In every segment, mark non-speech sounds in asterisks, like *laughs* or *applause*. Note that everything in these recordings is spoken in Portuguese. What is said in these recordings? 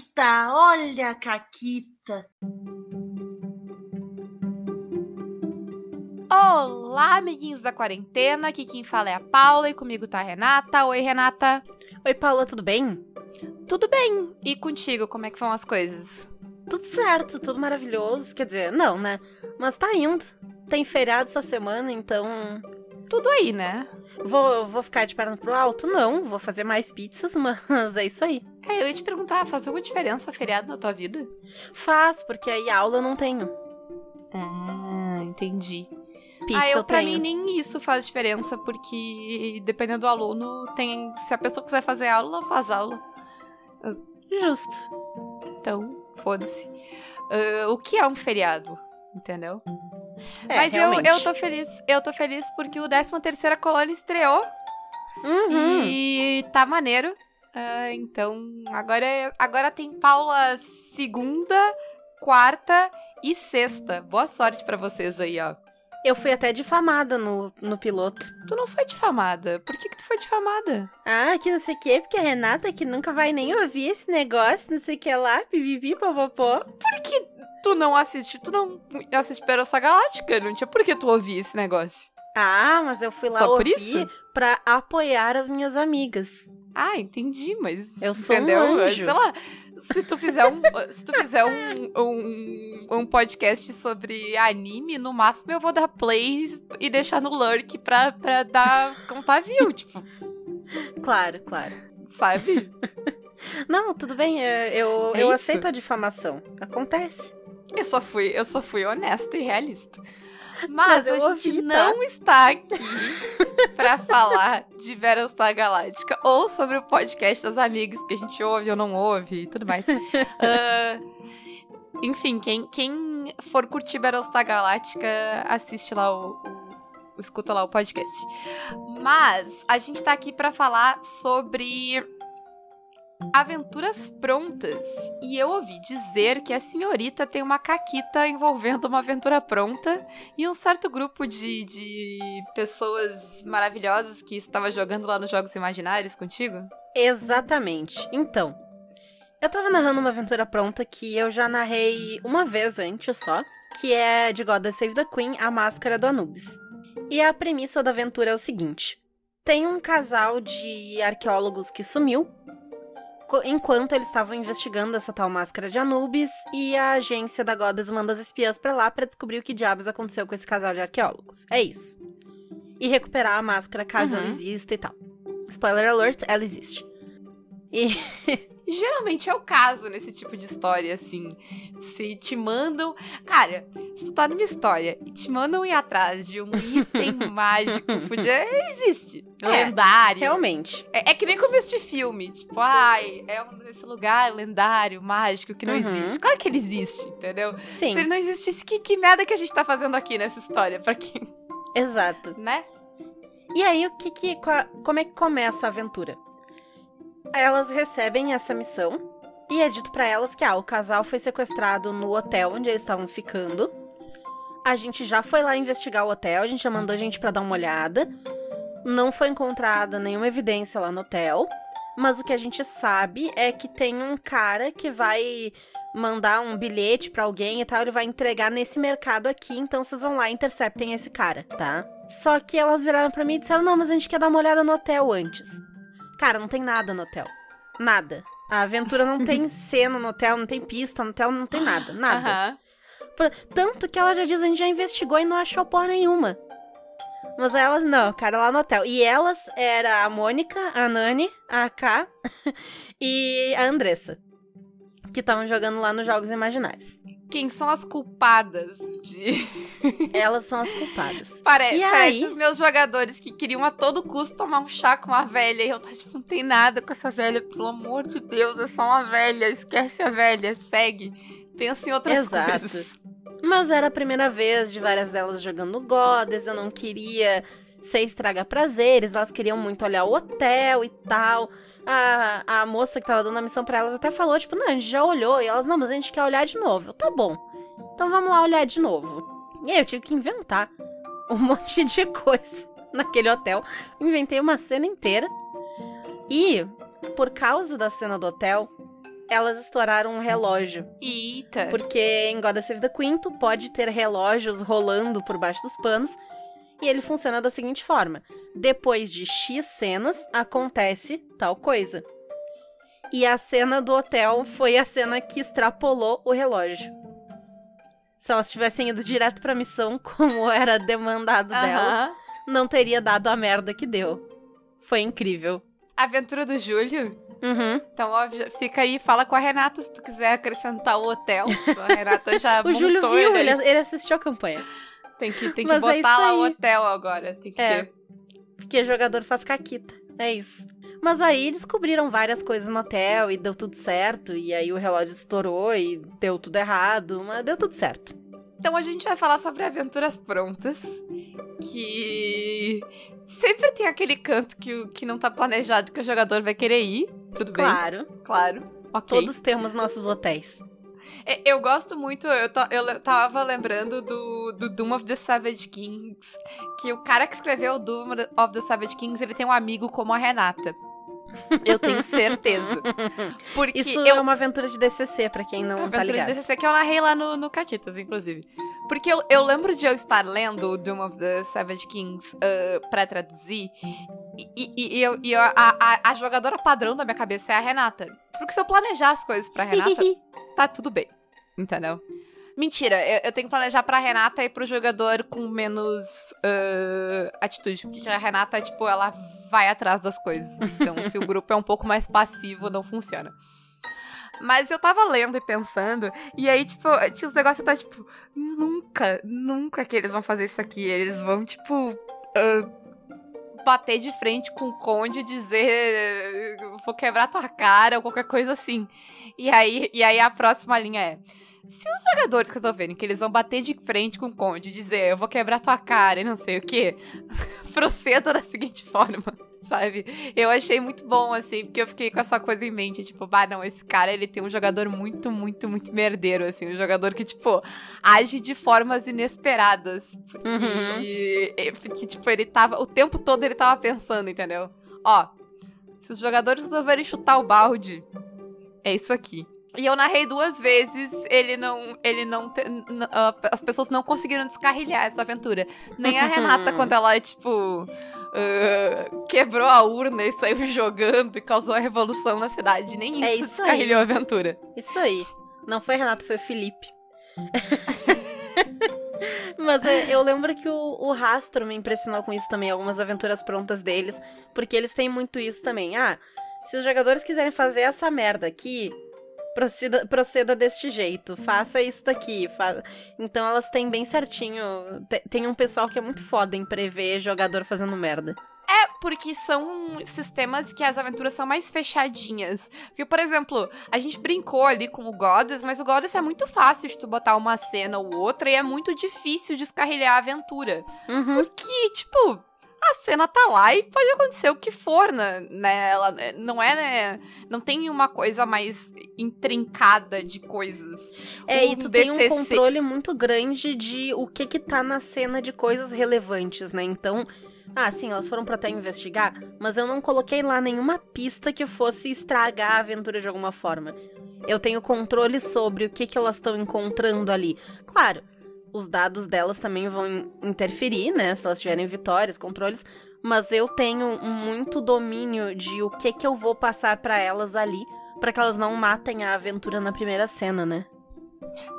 Caquita, olha a Caquita. Olá, amiguinhos da quarentena. Aqui quem fala é a Paula e comigo tá a Renata. Oi, Renata. Oi, Paula, tudo bem? Tudo bem. E contigo, como é que vão as coisas? Tudo certo, tudo maravilhoso. Quer dizer, não, né? Mas tá indo. Tem feriado essa semana, então. Tudo aí, né? Vou, vou ficar de perna pro alto? Não, vou fazer mais pizzas, *laughs* mas é isso aí. É, eu ia te perguntar, faz alguma diferença feriado na tua vida? Faz, porque aí aula eu não tenho. Ah, entendi. Pizza ah, eu, eu pra tenho. mim nem isso faz diferença, porque dependendo do aluno, tem. Se a pessoa quiser fazer aula, faz aula. Justo. Então, foda-se. Ah, o que é um feriado? Entendeu? É, Mas eu, realmente. eu tô feliz. Eu tô feliz porque o 13 terceira colônia estreou Uhum. e tá maneiro. Ah, então, agora, é- agora tem Paula segunda, quarta e sexta. Boa sorte pra vocês aí, ó. Eu fui até difamada no, no piloto. Tu não foi difamada. Por que, que tu foi difamada? Ah, que não sei o que, porque a Renata que nunca vai nem ouvir esse negócio, não sei o que lá, pipipi, popopó. Por que tu não assiste? Tu não assiste Battlestar Galáctica? Não tinha por que tu ouvir esse negócio. Ah, mas eu fui lá Só ouvir pra apoiar as minhas amigas. Ah, entendi, mas. Eu sou um entendeu? anjo. Sei lá. Se tu fizer um, se tu fizer um, um, um podcast sobre anime, no máximo eu vou dar play e deixar no lurk pra, pra dar contar view, tipo, Claro, claro. sabe? *laughs* Não, tudo bem, é, eu, É eu isso? aceito a difamação. Acontece. Eu só fui, eu só fui honesta e realista. Mas Mas, a gente ouvi, tá? não está aqui pra falar de Battlestar Galáctica ou sobre o podcast das amigas que a gente ouve ou não ouve e tudo mais. *laughs* Ah, enfim, quem, quem for curtir Battlestar Galáctica, assiste lá o, o- escuta lá o podcast. Mas a gente tá aqui pra falar sobre aventuras prontas. E eu ouvi dizer que a senhorita tem uma caquita envolvendo uma aventura pronta e um certo grupo de, de pessoas maravilhosas que estava jogando lá nos Jogos Imaginários contigo. Exatamente. Então, eu tava narrando uma aventura pronta que eu já narrei uma vez antes só, que é de God Save the Queen, a máscara do Anubis. E a premissa da aventura é o seguinte: tem um casal de arqueólogos que sumiu enquanto eles estavam investigando essa tal máscara de Anubis e a agência da Goddess manda as espiãs pra lá pra descobrir o que diabos aconteceu com esse casal de arqueólogos. É isso. E recuperar a máscara caso Uhum. ela exista e tal. Spoiler alert, ela existe. E *laughs* Geralmente é o caso nesse tipo de história, assim. Se te mandam. Cara, se tu tá numa história e te mandam ir atrás de um item *laughs* mágico, fudido, existe. É, lendário. realmente. É, é que nem começo de filme. Tipo, ai, é um desse lugar lendário, mágico, que não Uhum. existe. Claro que ele existe, entendeu? Sim, Se ele não existisse, que, que merda que a gente tá fazendo aqui nessa história? Pra quem, exato. né? E aí, o que que, como é que começa a aventura? Elas recebem essa missão e é dito pra elas que ah, o casal foi sequestrado no hotel onde eles estavam ficando. A gente já foi lá investigar o hotel, a gente já mandou gente pra dar uma olhada. Não foi encontrada nenhuma evidência lá no hotel, mas o que a gente sabe é que tem um cara que vai mandar um bilhete pra alguém e tal, ele vai entregar nesse mercado aqui, então vocês vão lá e interceptem esse cara, tá? Só que elas viraram pra mim e disseram: "Não, mas a gente quer dar uma olhada no hotel antes". Cara, não tem nada no hotel. Nada. A aventura não tem *laughs* cena no hotel, não tem pista no hotel, não tem nada, *gasps* nada. Por- Tanto que ela já diz, a gente já investigou e não achou porra nenhuma. Mas elas, não, cara, lá no hotel. E elas era a Mônica, a Nani, a K *laughs* e a Andressa. Que estavam jogando lá nos Jogos Imaginários. Quem são as culpadas de. *laughs* Elas são as culpadas. Pare... E Parece aí? os meus jogadores que queriam a todo custo tomar um chá com a velha. E eu tô tipo, não tem nada com essa velha, pelo amor de Deus, é só uma velha. Esquece a velha, segue. Pensa em outras Exato. coisas. Mas era a primeira vez de várias delas jogando Goddess, eu não queria ser estraga prazeres, elas queriam muito olhar o hotel e tal. A, a moça que tava dando a missão pra elas até falou, tipo, não, a gente já olhou. E elas, não, mas a gente quer olhar de novo. Eu, tá bom. Então vamos lá olhar de novo. E aí eu tive que inventar um *laughs* monte de coisa naquele hotel. Inventei uma cena inteira. E, por causa da cena do hotel, elas estouraram um relógio. Eita. Porque em God Save the Queen, tu pode ter relógios rolando por baixo dos panos. E ele funciona da seguinte forma: depois de X cenas, acontece tal coisa. E a cena do hotel foi a cena que extrapolou o relógio. Se elas tivessem ido direto pra missão, *laughs* como era demandado delas, Aham. não teria dado a merda que deu. Foi incrível. Aventura do Júlio. Uhum. Então, ó, fica aí, fala com a Renata se tu quiser acrescentar o hotel. *laughs* A Renata já O Júlio viu, ele, ele assistiu a campanha. Tem que, tem que Mas é botar isso lá o hotel agora. Tem que É. ter. Porque jogador faz caquita. É isso. Mas aí descobriram várias coisas no hotel e deu tudo certo. E aí o relógio estourou e deu tudo errado. Mas deu tudo certo. Então a gente vai falar sobre aventuras prontas. Que sempre tem aquele canto que, que não tá planejado que o jogador vai querer ir. Tudo bem? Claro. Claro. Ok. Todos temos nossos hotéis. É, Eu gosto muito, eu, ta- eu tava lembrando do, do Doom of the Savage Kings, que o cara que escreveu o Doom of the Savage Kings, ele tem um amigo como a Renata. Eu tenho certeza. *laughs* Porque Isso eu, é uma aventura de DCC, pra quem não tá Aventura de ligado. DCC que eu narrei lá no, no Caquitas, inclusive. Porque eu, eu lembro de eu estar lendo o Doom of the Savage Kings ah, pra traduzir, e, e- e eu, e eu- a, a- a jogadora padrão da minha cabeça é a Renata. Porque se eu planejar as coisas pra Renata, *laughs* tá tudo bem. Entendeu? Mentira, eu, eu tenho que planejar pra Renata e pro jogador com menos ah, atitude. Porque a Renata, tipo, ela vai atrás das coisas. Então, se o grupo é um pouco mais passivo, não funciona. Mas eu tava lendo e pensando, e aí, tipo, tinha os negócios tava, tipo, nunca, nunca que eles vão fazer isso aqui. Eles vão, tipo, ah, bater de frente com o conde e dizer vou quebrar tua cara ou qualquer coisa assim. E aí, e aí a próxima linha é. Se os jogadores resolverem que eles vão bater de frente com o Conde e dizer eu vou quebrar tua cara e não sei o que, *laughs* proceda da seguinte forma, sabe? Eu achei muito bom, assim, porque eu fiquei com essa coisa em mente, tipo, bah, não, esse cara, ele tem um jogador muito, muito, muito merdeiro, assim, um jogador que, tipo, age de formas inesperadas, porque, Uhum. porque tipo, ele tava, o tempo todo ele tava pensando, entendeu? Ó, se os jogadores resolverem chutar o balde, é isso aqui. E eu narrei duas vezes, ele não. Ele não. te- ah, as pessoas não conseguiram descarrilhar essa aventura. Nem a Renata, *laughs* quando ela, tipo. ah, quebrou a urna e saiu jogando e causou a revolução na cidade. Nem isso, É isso descarrilhou a aventura. Isso aí. Não foi Renato, foi o Felipe. *laughs* Mas é, eu lembro que o, o Rastro me impressionou com isso também, algumas aventuras prontas deles, porque eles têm muito isso também. Ah, se os jogadores quiserem fazer essa merda aqui, proceda, proceda deste jeito, faça isso daqui. Fa... Então elas têm bem certinho. te- Tem um pessoal que é muito foda em prever jogador fazendo merda. É, porque são sistemas que as aventuras são mais fechadinhas. Porque, por exemplo, a gente brincou ali com o Goddess, mas o Goddess é muito fácil de tu botar uma cena ou outra e é muito difícil descarrilhar a aventura. Uhum. Porque, tipo, a cena tá lá e pode acontecer o que for, né? né? Ela é- não é, né? Não tem uma coisa mais intrincada de coisas. É, e tu tem um DCC controle muito grande de o que que tá na cena de coisas relevantes, né? Então, ah, sim, elas foram pra até investigar, mas eu não coloquei lá nenhuma pista que fosse estragar a aventura de alguma forma. Eu tenho controle sobre o que que elas estão encontrando ali. Claro, os dados delas também vão in- interferir, né? Se elas tiverem vitórias, controles, mas eu tenho muito domínio de o que que eu vou passar pra elas ali, pra que elas não matem a aventura na primeira cena, né?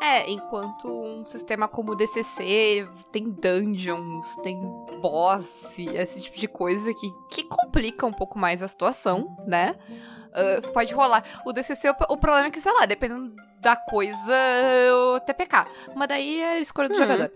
É, enquanto um sistema como o DCC tem dungeons, tem boss, esse tipo de coisa que, que complica um pouco mais a situação, né? Ah, pode rolar. O DCC, o, o problema é que, sei lá, dependendo da coisa, o TPK. Mas daí é a escolha do Uhum. jogador.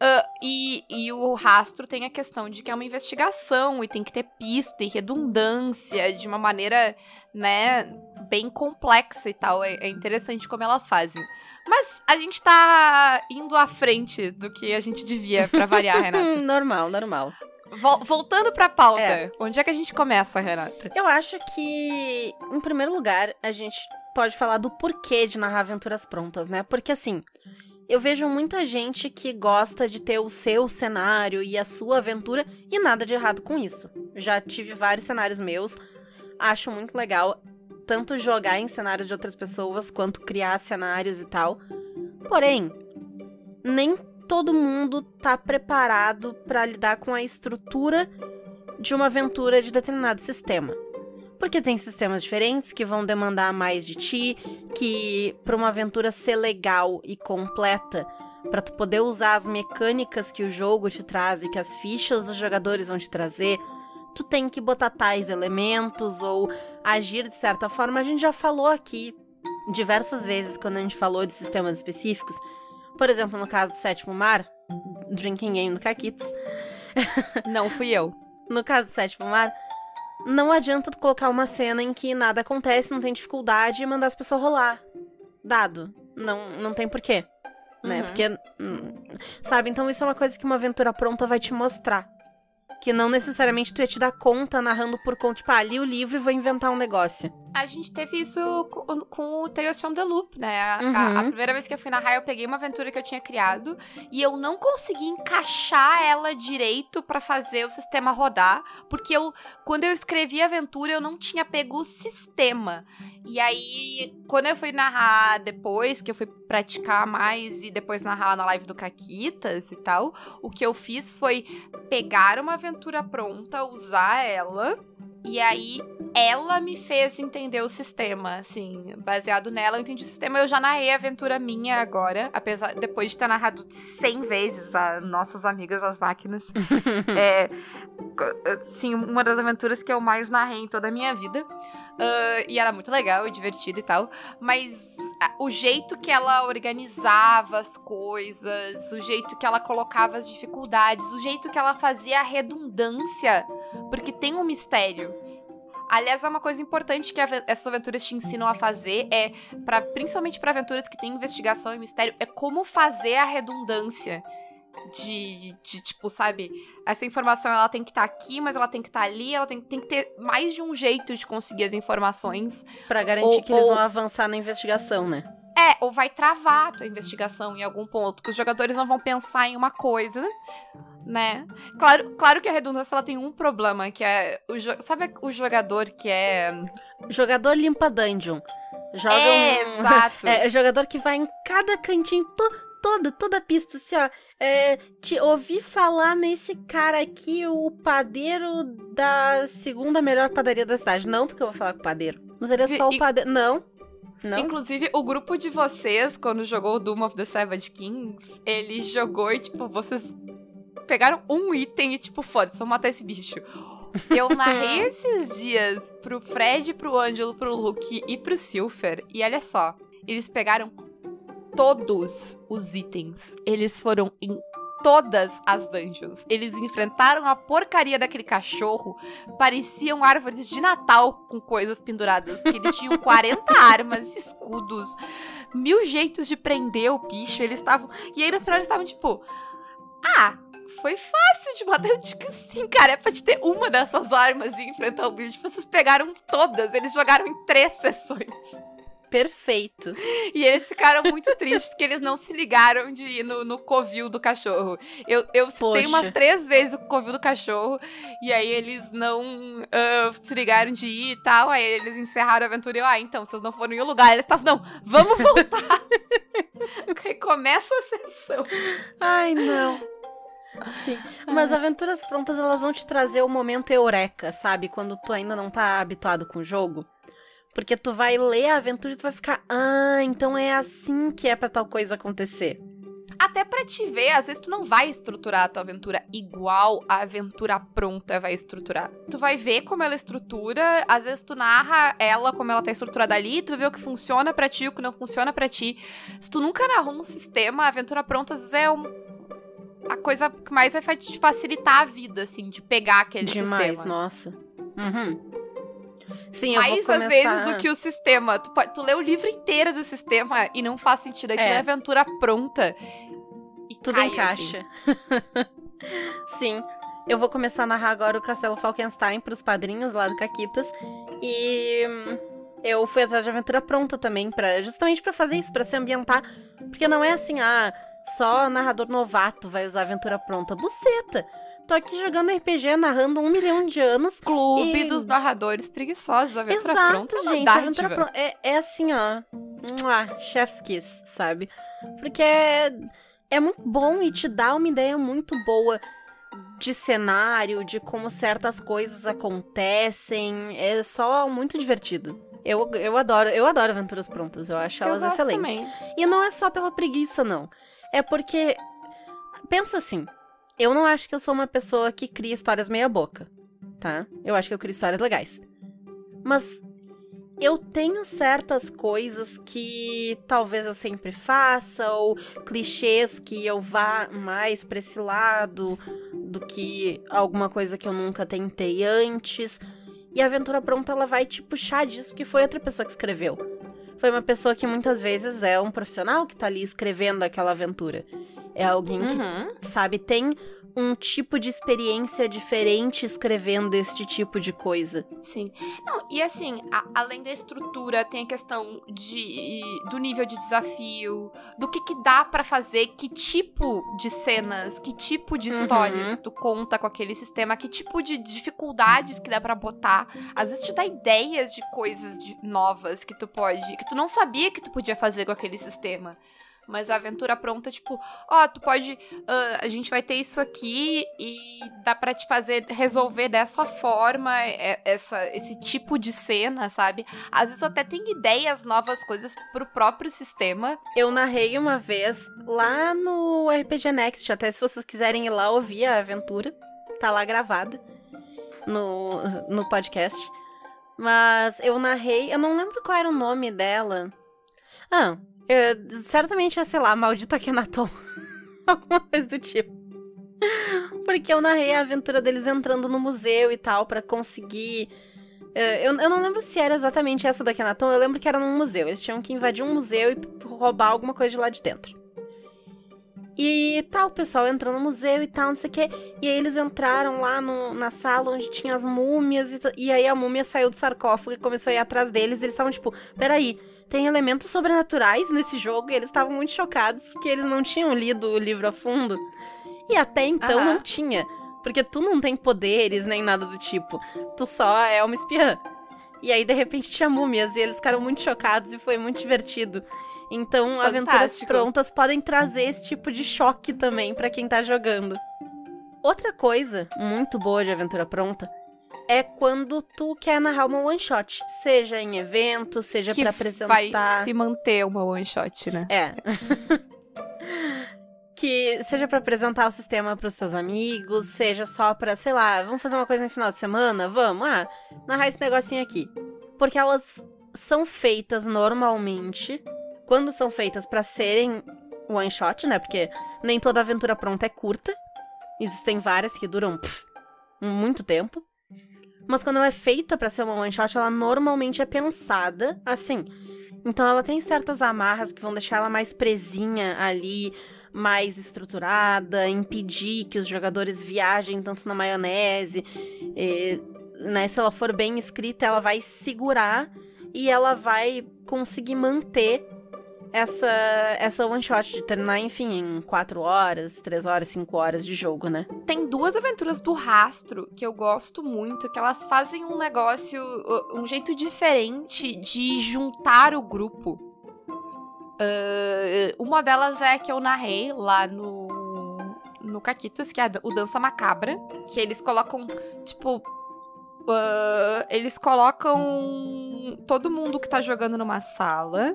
Ah, e, e o rastro tem a questão de que é uma investigação e tem que ter pista e redundância de uma maneira, né, bem complexa e tal. É, é interessante como elas fazem. Mas a gente tá indo à frente do que a gente devia pra variar, *laughs* Renata. Hum, normal, normal. Vol- voltando pra pauta, É. onde é que a gente começa, Renata? Eu acho que, em primeiro lugar, a gente pode falar do porquê de narrar aventuras prontas, né? Porque assim, eu vejo muita gente que gosta de ter o seu cenário e a sua aventura e nada de errado com isso. Já tive vários cenários meus, acho muito legal. tanto jogar em cenários de outras pessoas quanto criar cenários e tal. Porém, nem todo mundo tá preparado para lidar com a estrutura de uma aventura de determinado sistema. Porque tem sistemas diferentes que vão demandar mais de ti, que para uma aventura ser legal e completa, para tu poder usar as mecânicas que o jogo te traz e que as fichas dos jogadores vão te trazer, tu tem que botar tais elementos ou agir de certa forma. A gente já falou aqui diversas vezes quando a gente falou de sistemas específicos. Por exemplo, no caso do Sétimo Mar, Drinking Game do Caquitas. Não fui eu. *laughs* No caso do Sétimo Mar, não adianta tu colocar uma cena em que nada acontece, não tem dificuldade e mandar as pessoas rolar. Dado. Não, não tem porquê. Né? Uhum. Porque. hum, Sabe? Então isso é uma coisa que uma aventura pronta vai te mostrar. Que não necessariamente tu ia te dar conta narrando por conta. Tipo, ah, li o livro e vou inventar um negócio. A gente teve isso com, com o Tales from the Loop, né? A, Uhum. a- a primeira vez que eu fui narrar, eu peguei uma aventura que eu tinha criado e eu não consegui encaixar ela direito pra fazer o sistema rodar, porque eu, quando eu escrevi a aventura, eu não tinha pego o sistema. E aí, quando eu fui narrar depois, que eu fui praticar mais e depois narrar na live do Caquitas e tal, o que eu fiz foi pegar uma aventura pronta, usar ela. E aí, ela me fez entender o sistema, assim, baseado nela, eu entendi o sistema. Eu já narrei a aventura minha agora, apesar depois de ter narrado 100 vezes a nossas amigas as máquinas. *laughs* é, sim, uma das aventuras que eu mais narrei em toda a minha vida. Ah, e era muito legal e divertido e tal. Mas o jeito que ela organizava as coisas, o jeito que ela colocava as dificuldades, o jeito que ela fazia a redundância, porque tem um mistério. Aliás, é uma coisa importante que essas aventuras te ensinam a fazer é, pra, principalmente para aventuras que tem investigação e mistério, é como fazer a redundância. De, de- de, tipo, sabe? Essa informação ela tem que estar aqui, mas ela tem que estar ali, ela tem, tem que ter mais de um jeito de conseguir as informações. Pra garantir Ou- que eles ou- vão avançar na investigação, né? É, ou vai travar a tua investigação em algum ponto, que os jogadores não vão pensar em uma coisa, né? Claro, claro que a redundância ela tem um problema, que é o sabe o jogador que é Jogador limpa dungeon. Joga é, um... exato. *laughs* É, é jogador que vai em cada cantinho, to- toda, toda a pista, assim, ó. É, te ouvi falar nesse cara aqui, o padeiro da segunda melhor padaria da cidade. Não porque eu vou falar com o padeiro. Mas ele é só E- o padeiro. Não. Não. Inclusive, o grupo de vocês, quando jogou o Doom of the Savage Kings, ele jogou e, tipo, vocês pegaram um item e, tipo, foda-se, vamos matar esse bicho. Eu narrei *laughs* esses dias pro Fred, pro Ângelo, pro Luke e pro Silver. E olha só, eles pegaram todos os itens. Eles foram em todas as dungeons. Eles enfrentaram a porcaria daquele cachorro. Pareciam árvores de Natal com coisas penduradas. Porque eles tinham 40 *laughs* armas, escudos, mil jeitos de prender o bicho. Eles estavam. E aí no final eles estavam tipo. Ah, foi fácil de matar. Eu digo sim, cara. É pra te ter uma dessas armas e enfrentar o bicho. Vocês pegaram todas. Eles jogaram em três sessões. Perfeito. E eles ficaram muito tristes que eles não se ligaram de ir no, no covil do cachorro. Eu, eu citei umas três vezes o covil do cachorro, e aí eles não ah, se ligaram de ir e tal. Aí eles encerraram a aventura e eu, ah, então, vocês não foram em nenhum lugar. Eles estavam, não, vamos voltar. *laughs* começa a sessão. Ai, não. Sim. Mas aventuras prontas, elas vão te trazer o momento eureka, sabe? Quando tu ainda não tá habituado com o jogo. Porque tu vai ler a aventura e tu vai ficar, ah, então é assim que é pra tal coisa acontecer. Até pra te ver, às vezes tu não vai estruturar a tua aventura igual a aventura pronta vai estruturar. Tu vai ver como ela estrutura, às vezes tu narra ela como ela tá estruturada ali, tu vê o que funciona pra ti, o que não funciona pra ti. Se tu nunca narrou um sistema, a aventura pronta às vezes é um- a coisa que mais vai te facilitar a vida, assim, de pegar aquele Demais, sistema. nossa. Uhum. Sim, Mais começar... às vezes do que o sistema. Tu, tu lê o livro inteiro do sistema e não faz sentido. Aquilo É. é aventura pronta. E Tudo cai, assim. encaixa. *laughs* Sim. Eu vou começar a narrar agora o Castelo Falkenstein pros padrinhos lá do Caquitas. E hum, eu fui atrás de aventura pronta também, pra, justamente pra fazer isso, pra se ambientar. Porque não é assim, ah, só narrador novato vai usar aventura pronta. Buceta! Tô aqui jogando RPG, narrando um milhão de anos. Clube E- dos narradores preguiçosos. Aventura Exato, pronta uma gente. Aventura pronta. É, é assim, ó. Mua, chef's kiss, sabe? Porque é, é muito bom e te dá uma ideia muito boa de cenário, de como certas coisas acontecem. É só muito divertido. Eu, eu adoro, eu adoro aventuras prontas, eu acho Eu elas excelentes. também. E não é só pela preguiça, não. É porque. Pensa assim. Eu não acho que eu sou uma pessoa que cria histórias meia-boca, tá? Eu acho que eu crio histórias legais. Mas eu tenho certas coisas que talvez eu sempre faça, ou clichês que eu vá mais pra esse lado do que alguma coisa que eu nunca tentei antes. E a aventura pronta ela vai te puxar disso, porque foi outra pessoa que escreveu. Foi uma pessoa que muitas vezes é um profissional que tá ali escrevendo aquela aventura. É alguém que Uhum. sabe, tem um tipo de experiência diferente escrevendo este tipo de coisa. Sim. Não, e assim, a- além da estrutura, tem a questão de, do nível de desafio, do que, que dá pra fazer, que tipo de cenas, que tipo de Uhum. histórias tu conta com aquele sistema, que tipo de dificuldades que dá pra botar. Às vezes te dá ideias de coisas de- novas que tu pode, que tu não sabia que tu podia fazer com aquele sistema. Mas a aventura pronta, tipo, ó, tu pode. ah, a gente vai ter isso aqui e dá pra te fazer resolver dessa forma é- essa, esse tipo de cena, sabe? Às vezes até tem ideias, novas coisas pro próprio sistema. Eu narrei uma vez lá no RPG Next, até se vocês quiserem ir lá ouvir a aventura, tá lá gravada no, no podcast. Mas eu narrei, eu não lembro qual era o nome dela. Ah, eu- certamente é, sei lá, Maldito Akhenaton. *laughs* Alguma coisa do tipo. Porque eu narrei a aventura deles entrando no museu e tal, pra conseguir. eh, Eu, eu não lembro se era exatamente essa do Akhenaton, eu lembro que era num museu. Eles tinham que invadir um museu e roubar alguma coisa de lá de dentro. E tal, o pessoal entrou no museu e tal, não sei o quê. E aí eles entraram lá no- na sala onde tinha as múmias. E, e aí a múmia saiu do sarcófago e começou a ir atrás deles. E eles estavam tipo, peraí, tem elementos sobrenaturais nesse jogo? E eles estavam muito chocados porque eles não tinham lido o livro a fundo. E até então Aham. não tinha. Porque tu não tem poderes nem nada do tipo. Tu só é uma espiã. E aí, de repente, tinha múmias e eles ficaram muito chocados e foi muito divertido. Então, aventuras Fantástico. prontas podem trazer esse tipo de choque também pra quem tá jogando. Outra coisa muito boa de aventura pronta é quando tu quer narrar uma one shot, seja em evento, seja que pra vai apresentar. se manter uma one shot, né? É. *laughs* que seja pra apresentar o sistema pros teus amigos, seja só pra, sei lá, vamos fazer uma coisa no final de semana? Vamos, ah, narrar esse negocinho aqui. Porque elas são feitas normalmente, quando são feitas pra serem one shot, né? Porque nem toda aventura pronta é curta. Existem várias que duram pff, muito tempo. Mas quando ela é feita pra ser uma one shot, ela normalmente é pensada assim. Então ela tem certas amarras que vão deixar ela mais presinha ali, mais estruturada, impedir que os jogadores viajem tanto na maionese. E, né, se ela for bem escrita, ela vai segurar e ela vai conseguir manter essa, essa one shot de terminar, enfim, em 4 horas, 3 horas, 5 horas de jogo, né? Tem duas aventuras do rastro que eu gosto muito, que elas fazem um negócio, um jeito diferente de juntar o grupo. Uh, uma delas é que eu narrei lá no, no Caquitas, que é o Dança Macabra, que eles colocam, tipo. uh, eles colocam todo mundo que tá jogando numa sala.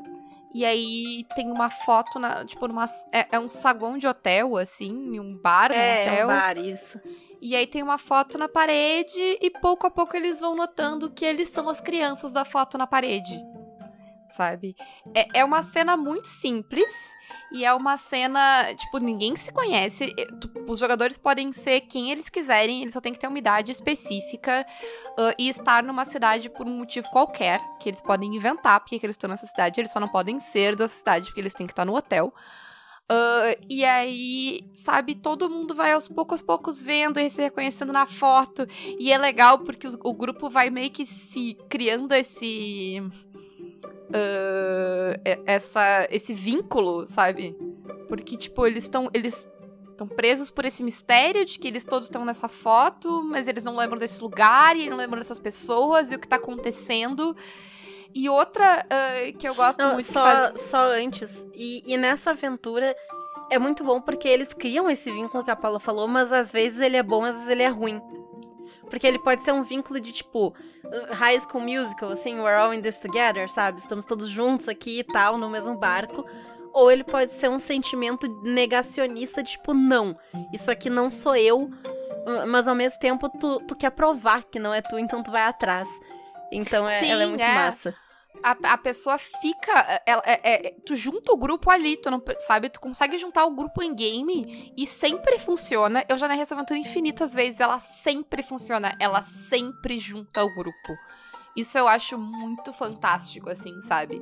E aí tem uma foto, na, tipo, numa. É, é um saguão de hotel, assim, um bar, é, hotel. um bar, isso. E aí tem uma foto na parede e pouco a pouco eles vão notando que eles são as crianças da foto na parede. Sabe? É, é uma cena muito simples e é uma cena, tipo, ninguém se conhece. Os jogadores podem ser quem eles quiserem, eles só tem que ter uma idade específica ah, e estar numa cidade por um motivo qualquer, que eles podem inventar porque que eles estão nessa cidade, eles só não podem ser dessa cidade porque eles têm que estar no hotel. Ah, e aí, sabe, todo mundo vai aos poucos, poucos vendo e se reconhecendo na foto. E é legal porque os- o grupo vai meio que se criando esse. E- essa, esse vínculo, sabe? Porque, tipo, eles estão. Eles estão presos por esse mistério de que eles todos estão nessa foto, mas eles não lembram desse lugar e não lembram dessas pessoas e o que tá acontecendo. E outra uh, que eu gosto Não, muito só, faz... só antes. E, e nessa aventura é muito bom porque eles criam esse vínculo que a Paula falou, mas às vezes ele é bom, às vezes ele é ruim. Porque ele pode ser um vínculo de tipo High School Musical, assim, we're all in this together, sabe? Estamos todos juntos aqui e tal, no mesmo barco. Ou ele pode ser um sentimento negacionista, de, tipo, não, isso aqui não sou eu, mas ao mesmo tempo tu, tu quer provar que não é tu, então tu vai atrás. Então é, Sim, ela é muito é. massa. A, a pessoa fica. Ela, é, é- tu junta o grupo ali, tu não sabe? Tu consegue juntar o grupo em game e sempre funciona. Eu já narrei essa aventura infinitas vezes, ela sempre funciona. Ela sempre junta o grupo. Isso eu acho muito fantástico, assim, sabe?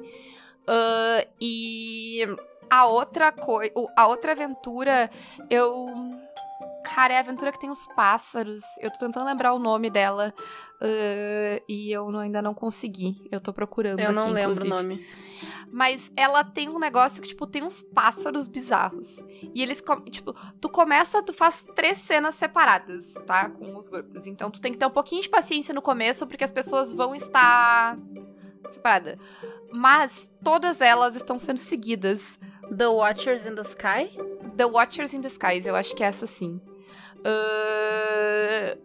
Ah, e a outra coisa. A outra aventura, eu. Cara, é a aventura que tem os pássaros. Eu tô tentando lembrar o nome dela. ah, e eu não- ainda não consegui. Eu tô procurando Eu aqui, não lembro inclusive. o nome. Mas ela tem um negócio que, tipo, tem uns pássaros bizarros. E eles, tipo, tu começa, tu faz três cenas separadas, tá? Com os grupos. Então tu tem que ter um pouquinho de paciência no começo, porque as pessoas vão estar separadas. Mas todas elas estão sendo seguidas. The Watchers in the Sky? The Watchers in the Skies, eu acho que é essa sim. Ahn,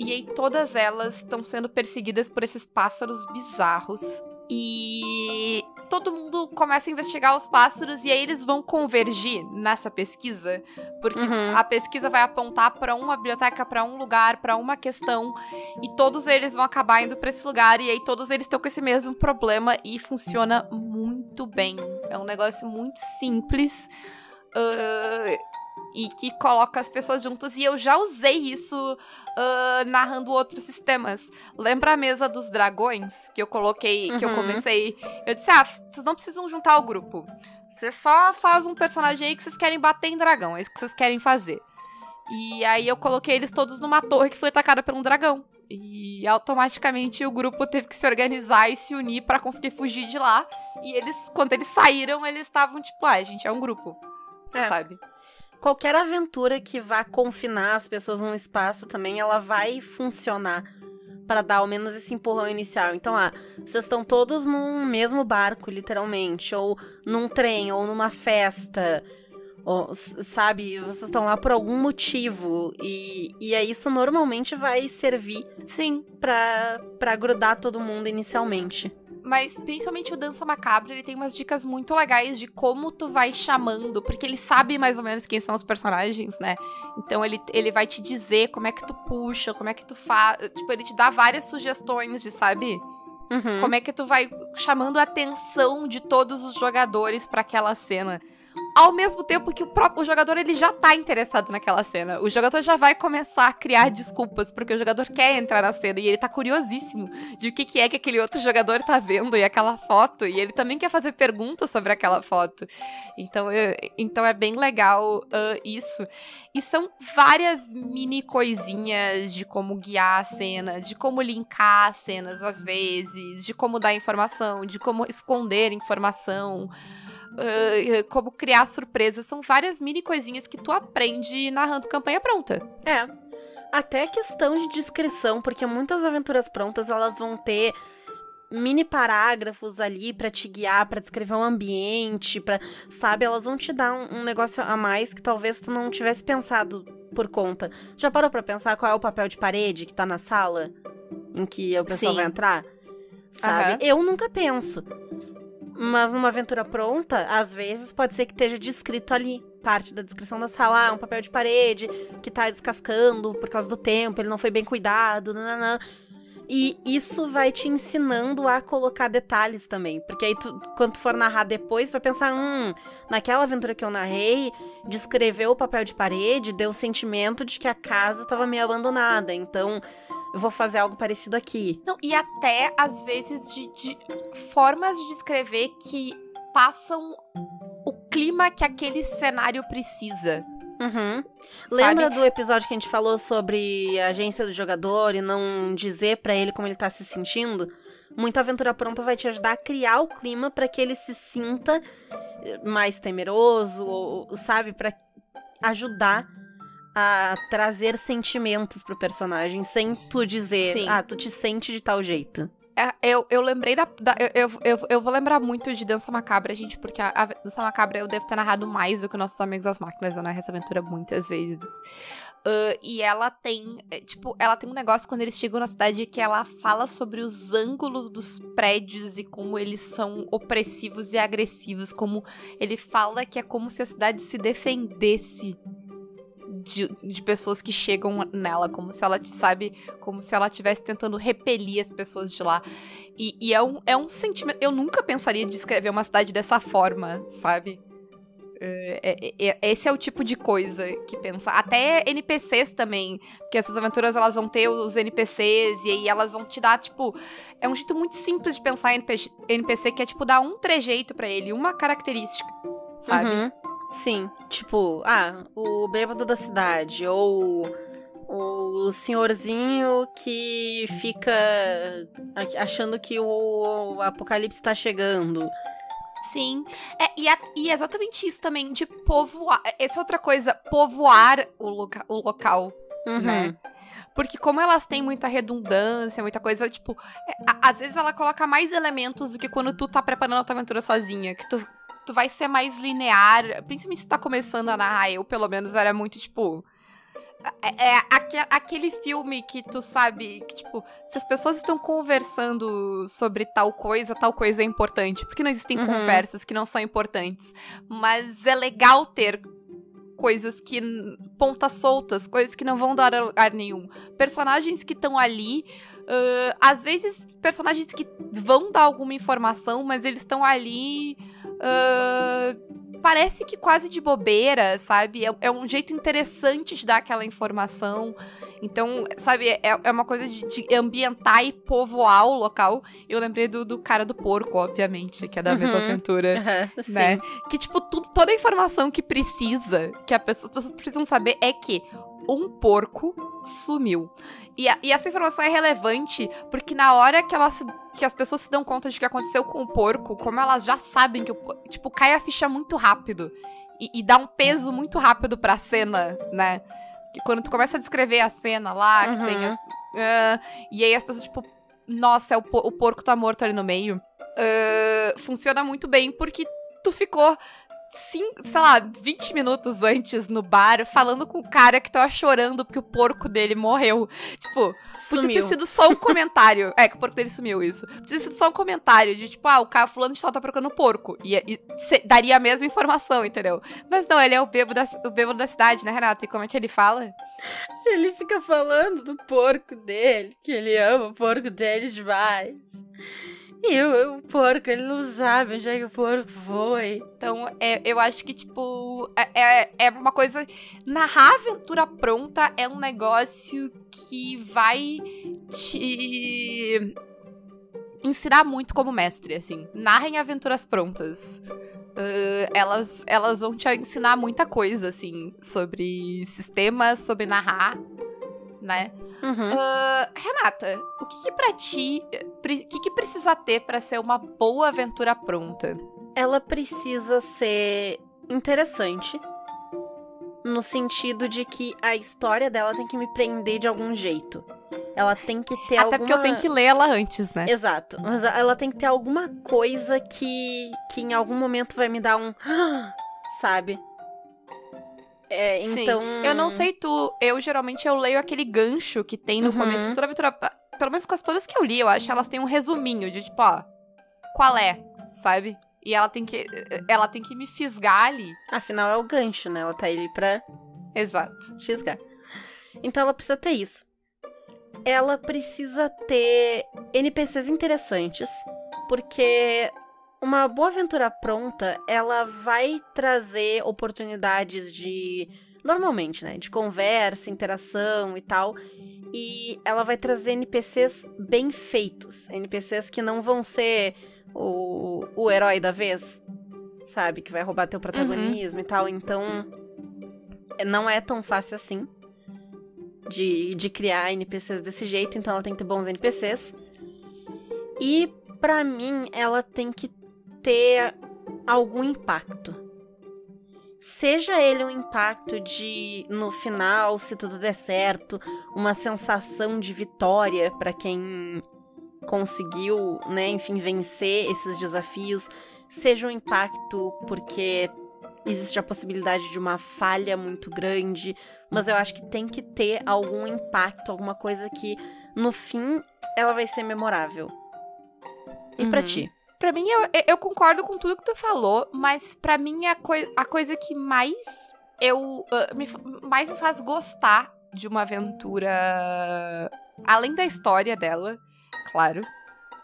E aí todas elas estão sendo perseguidas por esses pássaros bizarros. E todo mundo começa a investigar os pássaros e aí eles vão convergir nessa pesquisa, porque Uhum. a pesquisa vai apontar pra uma biblioteca, pra um lugar, pra uma questão, e todos eles vão acabar indo pra esse lugar e aí todos eles estão com esse mesmo problema e funciona muito bem. É um negócio muito simples. ah, e que coloca as pessoas juntas. E eu já usei isso ah, narrando outros sistemas. Lembra a mesa dos dragões que eu coloquei, que eu Uhum. comecei? Eu disse: ah, vocês não precisam juntar o grupo. Você só faz um personagem aí que vocês querem bater em dragão. É isso que vocês querem fazer. E aí eu coloquei eles todos numa torre que foi atacada por um dragão. E automaticamente o grupo teve que se organizar e se unir pra conseguir fugir de lá. E eles, quando eles saíram, eles estavam tipo, ah, a gente é um grupo. É. Sabe? Qualquer aventura que vá confinar as pessoas num espaço também, ela vai funcionar para dar ao menos esse empurrão inicial. Então, ah, vocês estão todos num mesmo barco, literalmente, ou num trem, ou numa festa, ou, sabe? Vocês estão lá por algum motivo e, e aí isso normalmente vai servir Sim. pra, pra grudar todo mundo inicialmente. Mas principalmente o Dança Macabra, ele tem umas dicas muito legais de como tu vai chamando, porque ele sabe mais ou menos quem são os personagens, né? Então ele, ele vai te dizer como é que tu puxa, como é que tu faz. Tipo, ele te dá várias sugestões de, sabe? Uhum. Como é que tu vai chamando a atenção de todos os jogadores pra aquela cena. Ao mesmo tempo que o próprio o jogador ele já tá interessado naquela cena. O jogador já vai começar a criar desculpas, porque o jogador quer entrar na cena e ele tá curiosíssimo de o que, que é que aquele outro jogador tá vendo e aquela foto. E ele também quer fazer perguntas sobre aquela foto. Então, eu- então é bem legal ah, isso. E são várias mini coisinhas de como guiar a cena, de como linkar as cenas às vezes, de como dar informação, de como esconder informação, ah, como criar surpresas. São várias mini coisinhas que tu aprende narrando campanha pronta. É. Até questão de descrição, porque muitas aventuras prontas elas vão ter mini parágrafos ali pra te guiar, pra descrever um ambiente, para, sabe, elas vão te dar um, um negócio a mais que talvez tu não tivesse pensado por conta. Já parou pra pensar qual é o papel de parede que tá na sala em que o pessoal Sim. vai entrar? Sabe? Aham. Eu nunca penso. Mas numa aventura pronta, às vezes pode ser que esteja descrito ali. Parte da descrição da sala, ah, um papel de parede que tá descascando por causa do tempo, ele não foi bem cuidado, nananã. E isso vai te ensinando a colocar detalhes também. Porque aí, tu, quando tu for narrar depois, tu vai pensar: hum, naquela aventura que eu narrei, descreveu o papel de parede, deu o sentimento de que a casa tava meio abandonada. Então, eu vou fazer algo parecido aqui. Não, e até, às vezes, de, de formas de descrever que passam o clima que aquele cenário precisa. Uhum. Lembra do episódio que a gente falou sobre a agência do jogador e não dizer pra ele como ele tá se sentindo? Muita aventura pronta vai te ajudar a criar o clima pra que ele se sinta mais temeroso, ou, sabe, Pra ajudar a trazer sentimentos pro personagem sem tu dizer, Sim. ah, tu te sente de tal jeito. É, eu, eu lembrei da. da- eu, eu, eu, eu vou lembrar muito de Dança Macabra, gente, porque a, a Dança Macabra eu devo ter narrado mais do que nossos amigos das máquinas. Eu narrei essa aventura muitas vezes. Ah, e ela tem. é, Tipo, ela tem um negócio quando eles chegam na cidade que ela fala sobre os ângulos dos prédios e como eles são opressivos e agressivos. Como ele fala que é como se a cidade se defendesse. De, de pessoas que chegam nela, como se ela, sabe, como se ela estivesse tentando repelir as pessoas de lá. E, e é, um, é um sentimento. Eu nunca pensaria de descrever uma cidade dessa forma, sabe? É, é- é- esse é o tipo de coisa que pensa. Até NPCs também. Porque essas aventuras elas vão ter os NPCs e aí elas vão te dar, tipo. É um jeito muito simples de pensar NPC, NPC que é, tipo, dar um trejeito pra ele, uma característica, sabe? Uhum. Sim, tipo, ah, o bêbado da cidade, ou o senhorzinho que fica a- achando que o apocalipse tá chegando. Sim. É, e, é, e é exatamente isso também, de povoar. Essa é outra coisa, povoar o, loca, o local. Uhum. né? Porque como elas têm muita redundância, muita coisa, tipo, é, a- às vezes ela coloca mais elementos do que quando tu tá preparando a tua aventura sozinha, que tu, tu vai ser mais linear, principalmente se tá começando a narrar, eu pelo menos era muito, tipo, é, é aque- aquele filme que tu sabe que, tipo, se as pessoas estão conversando sobre tal coisa, tal coisa é importante. Porque não existem Uhum. conversas que não são importantes. Mas é legal ter coisas que. pontas soltas, coisas que não vão dar a lugar nenhum. Personagens que estão ali. Ãh, às vezes, personagens que vão dar alguma informação, mas eles estão ali. ãh, parece que quase de bobeira, sabe? É, é um jeito interessante de dar aquela informação. Então, sabe, é, é uma coisa de, de ambientar e povoar o local. Eu lembrei do, do cara do porco, obviamente, que é da Uhum. mesma aventura. Sim. Né? Que, tipo, tudo, toda a informação que precisa, que a pessoa, as pessoas precisam saber é que um porco sumiu. E, a- e essa informação é relevante porque na hora que, elas que as pessoas se dão conta de que aconteceu com o porco, como elas já sabem que o po- tipo, cai a ficha muito rápido. E, e dá um peso muito rápido pra cena, né? Que quando tu começa a descrever a cena lá, que tem Uhum. as- ah, e aí as pessoas, tipo, nossa, é o, o porco tá morto ali no meio. Ah, funciona muito bem porque tu ficou, sim, sei lá, 20 minutos antes no bar falando com o cara que tava chorando porque o porco dele morreu. Tipo, podia ter Sumiu. sido só um comentário. é, que o porco dele sumiu isso. Podia ter sido só um comentário de tipo, ah, o cara fulano de tal tá procurando porco. E, e se- daria a mesma informação, entendeu? Mas não, ele é o bêbado da, o bêbado da cidade, né, Renata? E como é que ele fala? Ele fica falando do porco dele, que ele ama o porco dele demais. E o, o porco, ele não sabe onde é que o porco foi. Então, é, eu acho que, tipo, é, é, é uma coisa. Narrar aventura pronta é um negócio que vai te ensinar muito como mestre, assim. Narrem aventuras prontas. Ah, elas, elas vão te ensinar muita coisa, assim, sobre sistemas, sobre narrar, né? Uhum. Ah, Renata, o que que pra ti, o que que precisa ter pra ser uma boa aventura pronta? Ela precisa ser interessante. No sentido de que a história dela tem que me prender de algum jeito. Ela tem que ter Até alguma... porque eu tenho que ler ela antes, né? Exato. Mas ela tem que ter alguma coisa que, que em algum momento vai me dar um. *gasps* Sabe? É, Sim. então. Eu não sei tu, eu geralmente eu leio aquele gancho que tem no Uhum. começo toda aventura. Pelo menos com as todas que eu li, eu acho que elas têm um resuminho de tipo, ó, qual é, sabe? E ela tem que ela tem que me fisgar ali. Afinal, é o gancho, né? Ela tá ali pra Exato. xisgar. Então ela precisa ter isso. Ela precisa ter NPCs interessantes, porque uma boa aventura pronta, ela vai trazer oportunidades de normalmente, né, de conversa, interação e tal, e ela vai trazer NPCs bem feitos, NPCs que não vão ser o, o herói da vez, sabe, que vai roubar teu protagonismo e tal, então não é tão fácil assim de, de criar NPCs desse jeito, então ela tem que ter bons NPCs. E pra mim, ela tem que ter algum impacto. seja ele um impacto de no final, se tudo der certo, uma sensação de vitória para quem conseguiu, né, enfim, vencer esses desafios, seja um impacto porque existe a possibilidade de uma falha muito grande, mas eu acho que tem que ter algum impacto, alguma coisa que no fim ela vai ser memorável. E uhum. para ti? Pra mim, eu, eu concordo com tudo que tu falou, mas para mim a, coi a coisa que mais eu uh, me, mais me faz gostar de uma aventura, além da história dela, claro,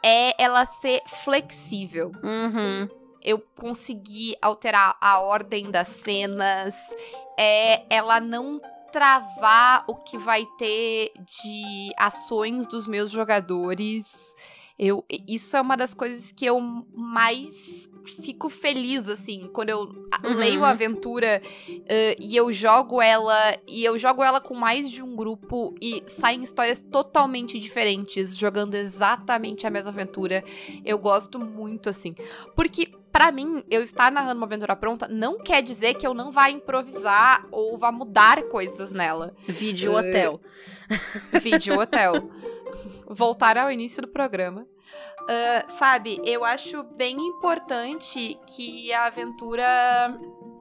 é ela ser flexível. Uhum. Eu consegui alterar a ordem das cenas, é ela não travar o que vai ter de ações dos meus jogadores. Eu, isso é uma das coisas que eu mais fico feliz, assim, quando eu uhum. leio a aventura uh, e eu jogo ela, e eu jogo ela com mais de um grupo e saem histórias totalmente diferentes, jogando exatamente a mesma aventura. Eu gosto muito, assim. Porque para mim, eu estar narrando uma aventura pronta não quer dizer que eu não vá improvisar ou vá mudar coisas nela. Vídeo uh, hotel. Vídeo hotel *laughs* voltar ao início do programa. Uh, sabe, eu acho bem importante que a aventura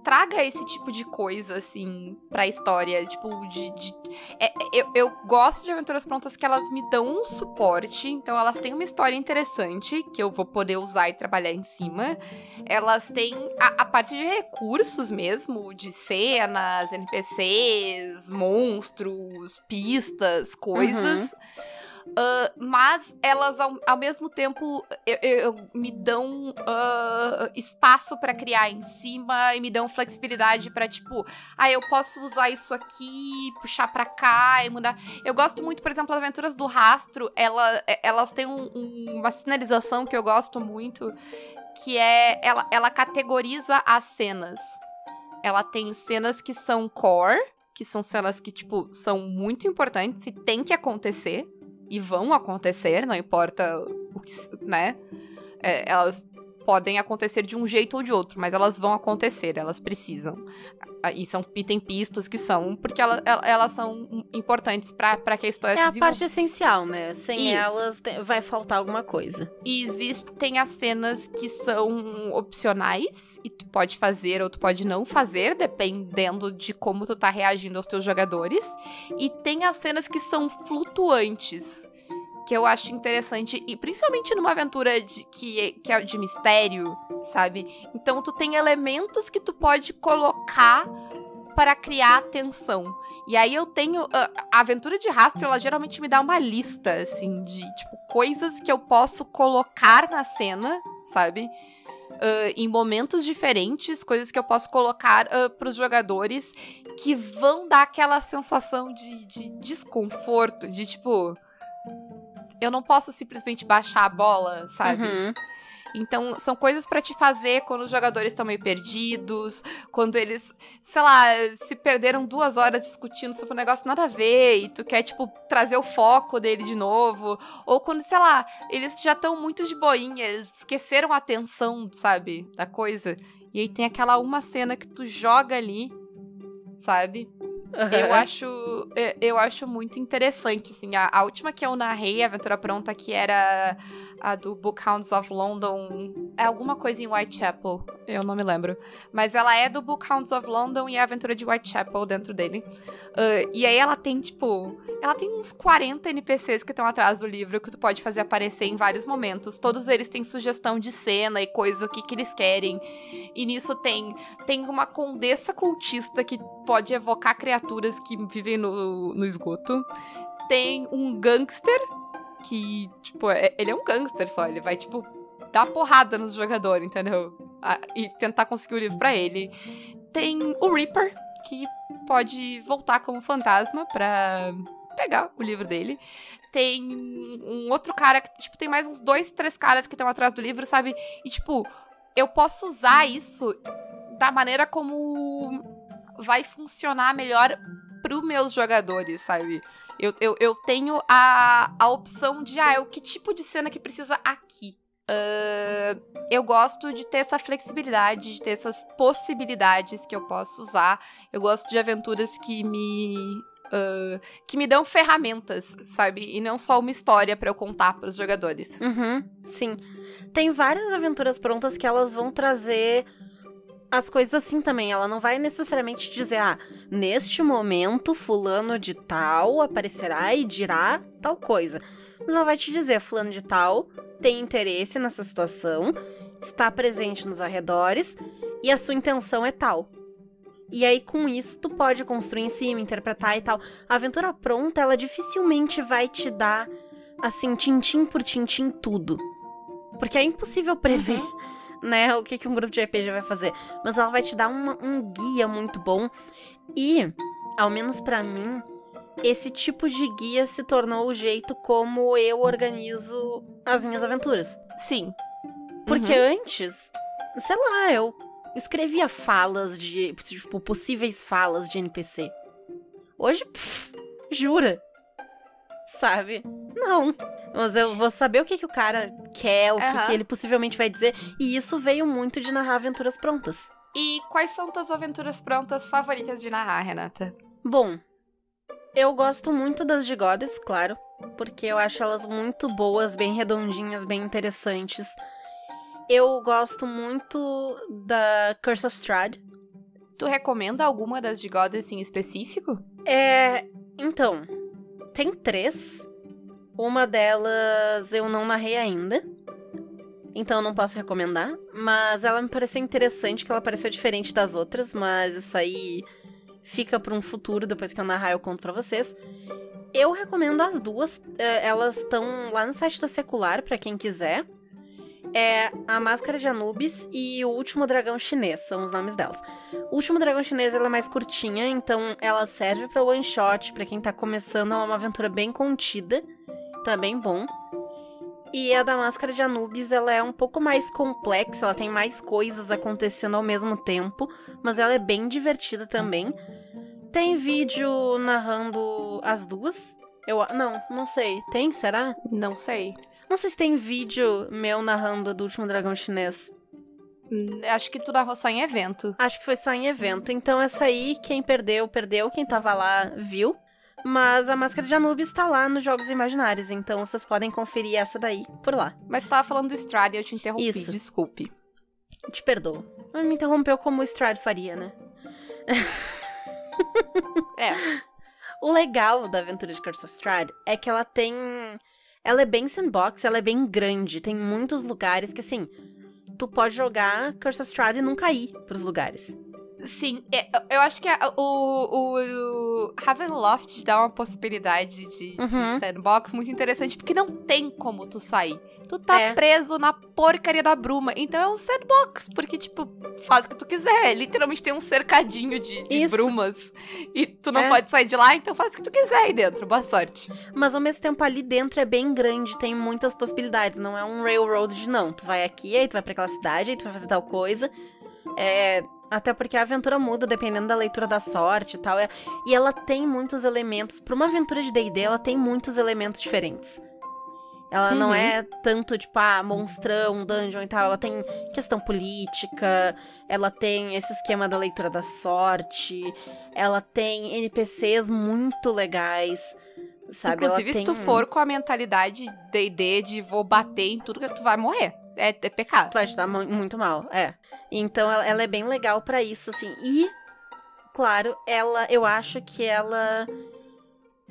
traga esse tipo de coisa, assim, pra história. Tipo, de. de é, eu, eu gosto de aventuras prontas que elas me dão um suporte. Então, elas têm uma história interessante que eu vou poder usar e trabalhar em cima. Elas têm a, a parte de recursos mesmo, de cenas, NPCs, monstros, pistas, coisas. Uhum. Uh, mas elas, ao, ao mesmo tempo, eu, eu, me dão uh, espaço para criar em cima e me dão flexibilidade para tipo, ah, eu posso usar isso aqui, puxar para cá e mudar. Eu gosto muito, por exemplo, as aventuras do rastro, ela, elas têm um, um, uma sinalização que eu gosto muito, que é ela, ela categoriza as cenas. Ela tem cenas que são core, que são cenas que, tipo, são muito importantes e tem que acontecer e vão acontecer, não importa o que, né? É, elas podem acontecer de um jeito ou de outro, mas elas vão acontecer, elas precisam. E, são, e tem pistas que são, porque ela, elas são importantes para que a história é se É a parte essencial, né? Sem Isso. elas vai faltar alguma coisa. E existem as cenas que são opcionais, e tu pode fazer ou tu pode não fazer, dependendo de como tu tá reagindo aos teus jogadores. E tem as cenas que são flutuantes que eu acho interessante, e principalmente numa aventura de, que, que é de mistério, sabe? Então tu tem elementos que tu pode colocar para criar tensão. E aí eu tenho. A aventura de rastro, ela geralmente me dá uma lista, assim, de tipo, coisas que eu posso colocar na cena, sabe? Uh, em momentos diferentes, coisas que eu posso colocar uh, para os jogadores que vão dar aquela sensação de, de desconforto, de tipo eu não posso simplesmente baixar a bola, sabe? Uhum. Então, são coisas para te fazer quando os jogadores estão meio perdidos, quando eles, sei lá, se perderam duas horas discutindo sobre um negócio nada a ver e tu quer, tipo, trazer o foco dele de novo. Ou quando, sei lá, eles já estão muito de boinha, eles esqueceram a atenção, sabe, da coisa. E aí tem aquela uma cena que tu joga ali, sabe? Eu acho eu acho muito interessante, assim. A, a, última que eu narrei, a Aventura Pronta, que era a do Bookhounds of London. É alguma coisa em Whitechapel, eu não me lembro. Mas ela é do Bookhounds of London e a Aventura de Whitechapel dentro dele. Uh, e aí ela tem, tipo. Ela tem uns 40 NPCs que estão atrás do livro que tu pode fazer aparecer em vários momentos. Todos eles têm sugestão de cena e coisa, o que, que eles querem. E nisso tem, tem uma condessa cultista que pode evocar criaturas que vivem no, no esgoto. Tem um gangster que, tipo, é, ele é um gangster só. Ele vai, tipo, dar porrada nos jogadores, entendeu? E tentar conseguir o livro para ele. Tem o Reaper, que pode voltar como fantasma pra pegar o livro dele. Tem um outro cara que, tipo, tem mais uns dois, três caras que estão atrás do livro, sabe? E, tipo, eu posso usar isso da maneira como vai funcionar melhor pros meus jogadores, sabe? Eu, eu, eu tenho a, a opção de, ah, o que tipo de cena que precisa aqui, Uh, eu gosto de ter essa flexibilidade, de ter essas possibilidades que eu posso usar. Eu gosto de aventuras que me. Uh, que me dão ferramentas, sabe? E não só uma história para eu contar para os jogadores. Uhum, sim. Tem várias aventuras prontas que elas vão trazer as coisas assim também. Ela não vai necessariamente dizer, ah, neste momento, fulano de tal aparecerá e dirá tal coisa. Mas ela vai te dizer, fulano de tal tem interesse nessa situação, está presente nos arredores e a sua intenção é tal. E aí, com isso, tu pode construir em cima, interpretar e tal. A aventura pronta, ela dificilmente vai te dar, assim, tintim por tintim, tudo. Porque é impossível prever, uhum. Né, o que, que um grupo de RPG vai fazer. Mas ela vai te dar uma, um guia muito bom. E, ao menos para mim, esse tipo de guia se tornou o jeito como eu organizo as minhas aventuras. Sim. Porque uhum. antes, sei lá, eu escrevia falas de. Tipo, possíveis falas de NPC. Hoje, pff, jura? Sabe? Não. Mas eu vou saber o que, que o cara quer, o uhum. que, que ele possivelmente vai dizer. E isso veio muito de narrar aventuras prontas. E quais são tuas aventuras prontas favoritas de narrar, Renata? Bom, eu gosto muito das de Goddess, claro, porque eu acho elas muito boas, bem redondinhas, bem interessantes. Eu gosto muito da Curse of Strahd. Tu recomenda alguma das de Goddess em específico? É. Então, tem três. Uma delas eu não narrei ainda. Então eu não posso recomendar. Mas ela me pareceu interessante, que ela pareceu diferente das outras, mas isso aí fica para um futuro, depois que eu narrar eu conto para vocês. Eu recomendo as duas, é, elas estão lá no site da Secular para quem quiser. É a Máscara de Anubis e o Último Dragão Chinês, são os nomes delas. O Último Dragão Chinês ela é mais curtinha, então ela serve para one shot, para quem tá começando, é uma aventura bem contida, tá bem bom. E a da Máscara de Anubis, ela é um pouco mais complexa, ela tem mais coisas acontecendo ao mesmo tempo, mas ela é bem divertida também. Tem vídeo narrando as duas? Eu não, não sei. Tem, será? Não sei. Não sei se tem vídeo meu narrando do último dragão chinês. Hum, acho que tu narrou só em evento. Acho que foi só em evento. Então essa aí, quem perdeu, perdeu. Quem tava lá, viu. Mas a Máscara de Anubis está lá nos Jogos Imaginários, então vocês podem conferir essa daí por lá. Mas tu tava falando do Strade e eu te interrompi, Isso. desculpe. Te perdoo. Me interrompeu como o Strade faria, né? é. *laughs* O legal da aventura de Curse of Strahd é que ela tem... Ela é bem sandbox, ela é bem grande. Tem muitos lugares que, assim, tu pode jogar Curse of Strahd e não cair pros lugares. Sim, é, eu acho que o, o, o Ravenloft dá uma possibilidade de, uhum. de, sandbox muito interessante, porque não tem como tu sair. Tu tá é. preso na porcaria da bruma. Então é um sandbox, porque, tipo, faz o que tu quiser. Literalmente tem um cercadinho de, de brumas. E tu não é. pode sair de lá, então faz o que tu quiser aí dentro. Boa sorte. Mas ao mesmo tempo ali dentro é bem grande, tem muitas possibilidades. Não é um railroad de não. Tu vai aqui, aí tu vai pra aquela cidade, aí tu vai fazer tal coisa. É até porque a aventura muda dependendo da leitura da sorte e tal. É, e ela tem muitos elementos. Para uma aventura de DD, ela tem muitos elementos diferentes. Ela uhum. não é tanto, tipo, ah, monstrão, dungeon e tal. Ela tem questão política, ela tem esse esquema da leitura da sorte, ela tem NPCs muito legais. Sabe? Inclusive, ela se tu for com a mentalidade DD de vou bater em tudo que tu vai morrer. É, é pecado. Tu vai te dar muito mal, é. Então ela, ela é bem legal para isso, assim. E, claro, ela, eu acho que ela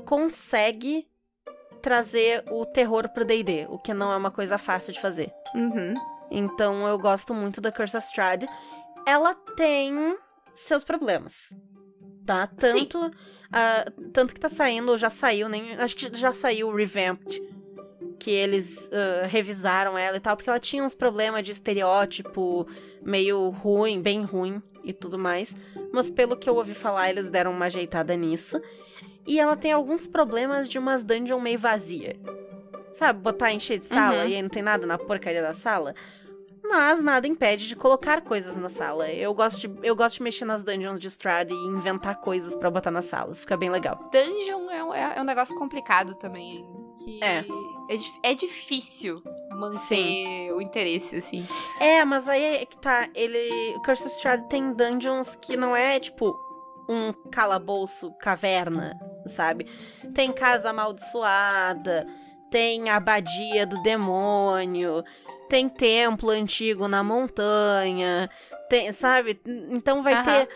consegue trazer o terror pro D&D, o que não é uma coisa fácil de fazer. Uhum. Então eu gosto muito da Curse of Strahd. Ela tem seus problemas, tá? Tanto, uh, tanto que tá saindo, ou já saiu, nem acho que já saiu o Revamped que eles uh, revisaram ela e tal, porque ela tinha uns problemas de estereótipo meio ruim, bem ruim e tudo mais. Mas pelo que eu ouvi falar, eles deram uma ajeitada nisso. E ela tem alguns problemas de umas dungeon meio vazia. Sabe, botar encher de sala uhum. e aí não tem nada na porcaria da sala. Mas nada impede de colocar coisas na sala. Eu gosto de, eu gosto de mexer nas dungeons de Strad e inventar coisas para botar nas salas. Fica bem legal. Dungeon é um, é um negócio complicado também. Que... É é, é difícil manter o interesse, assim. É, mas aí é que tá, ele. O Curse of Strahd tem dungeons que não é tipo um calabouço, caverna, sabe? Tem casa amaldiçoada, tem abadia do demônio, tem templo antigo na montanha, tem, sabe? Então vai ter.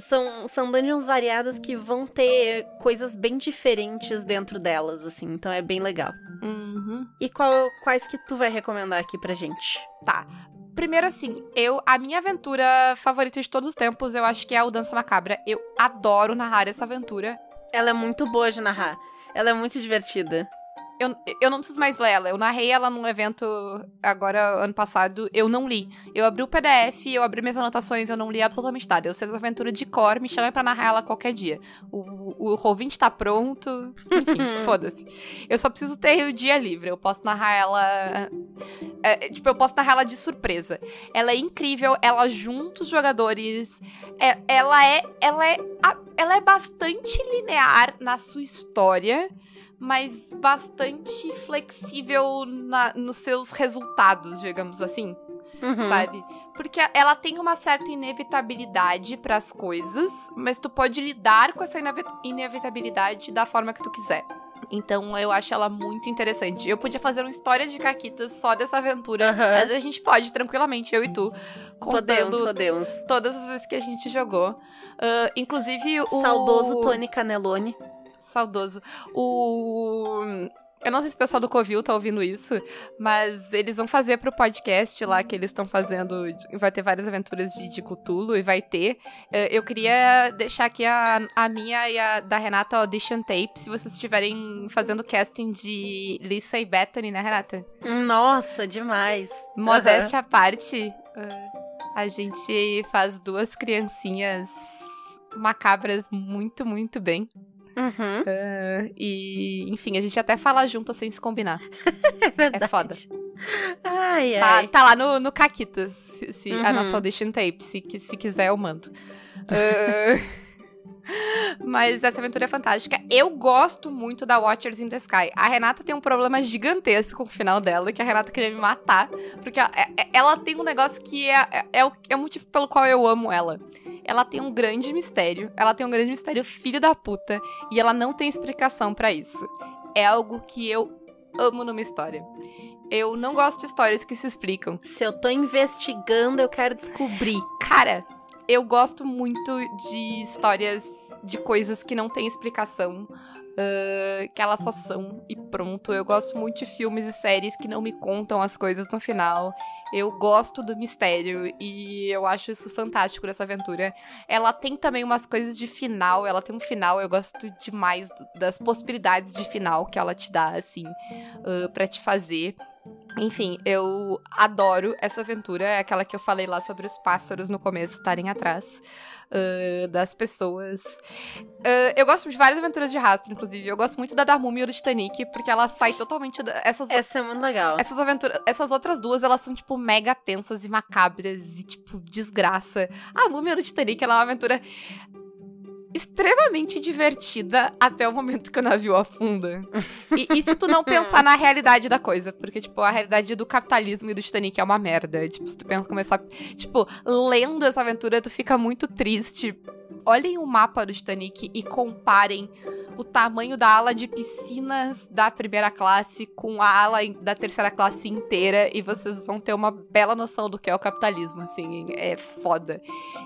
São, são dungeons variadas que vão ter coisas bem diferentes dentro delas, assim. Então é bem legal. Uhum. E qual- quais que tu vai recomendar aqui pra gente? Tá. Primeiro, assim, eu. A minha aventura favorita de todos os tempos, eu acho que é o Dança Macabra. Eu adoro narrar essa aventura. Ela é muito boa de narrar. Ela é muito divertida. Eu, eu não preciso mais ler ela. Eu narrei ela num evento agora, ano passado. Eu não li. Eu abri o PDF, eu abri minhas anotações, eu não li absolutamente nada. Eu sei essa aventura de cor, me chama pra narrar ela qualquer dia. O, o Roll20 tá pronto. Enfim, *laughs* foda-se. Eu só preciso ter o dia livre. Eu posso narrar ela. é, tipo, eu posso narrar ela de surpresa. Ela é incrível, ela junta os jogadores. É- ela é. Ela é. ela é bastante linear na sua história mas bastante flexível na- nos seus resultados, digamos assim, Uhum. sabe? Porque ela tem uma certa inevitabilidade pras coisas, mas tu pode lidar com essa inevi- inevitabilidade da forma que tu quiser. Então eu acho ela muito interessante. Eu podia fazer uma história de caquitas só dessa aventura. Aham. Mas a gente pode, tranquilamente, eu e tu, Podemos, contando podemos. todas as vezes que a gente jogou. Ah, inclusive o. Saudoso Tony Canelone. Saudoso. O. Eu não sei se o pessoal do Covil tá ouvindo isso, mas eles vão fazer pro podcast lá que eles estão fazendo. Vai ter várias aventuras de, de Cthulhu e vai ter. Eh, Eu queria deixar aqui a, a minha e a da Renata Audition Tape, se vocês estiverem fazendo casting de Lisa e Bethany, né, Renata? Nossa, demais. Modéstia à parte, eh, a gente faz duas criancinhas macabras muito, muito bem. Uhum. Ah, e, enfim, a gente até fala junto sem se combinar. *laughs* É verdade. É foda. Ai, Tá, ai. tá lá no, no Caquitas, se, se- a Uhum. nossa audition tape. Se, se quiser, eu mando. Ah, *laughs* Mas essa aventura é fantástica. Eu gosto muito da Watchers in the Sky. A Renata tem um problema gigantesco com o final dela, que a Renata queria me matar. Porque ela, é- é- ela tem um negócio que é, é, é o, é o motivo pelo qual eu amo ela. Ela tem um grande mistério. Ela tem um grande mistério filho da puta. E ela não tem explicação pra isso. É algo que eu amo numa história. Eu não gosto de histórias que se explicam. Se eu tô investigando, eu quero descobrir. Cara, eu gosto muito de histórias de coisas que não têm explicação. Ah, que elas só são e pronto. Eu gosto muito de filmes e séries que não me contam as coisas no final. Eu gosto do mistério e eu acho isso fantástico dessa aventura. Ela tem também umas coisas de final, ela tem um final, eu gosto demais das possibilidades de final que ela te dá, assim, ah, pra te fazer. Enfim, eu adoro essa aventura. É aquela que eu falei lá sobre os pássaros no começo estarem atrás ah, das pessoas. Ah, eu gosto de várias aventuras de rastro, inclusive. Eu gosto muito da da Múmia e do Titanic, porque ela sai totalmente. Da, essas, Essa é muito legal. essas aventuras. Essas outras duas, elas são, tipo, mega tensas e macabras e, tipo, desgraça. A Múmia do Titanic, ela é uma aventura extremamente divertida até o momento que o navio afunda. *laughs* E, e se tu não pensar na realidade da coisa, porque, tipo, a realidade do capitalismo e do Titanic é uma merda. Tipo, se tu pensa, começar. Tipo, lendo essa aventura, tu fica muito triste. Olhem o mapa do Titanic e comparem o tamanho da ala de piscinas da primeira classe com a ala da terceira classe inteira e vocês vão ter uma bela noção do que é o capitalismo, assim, é foda.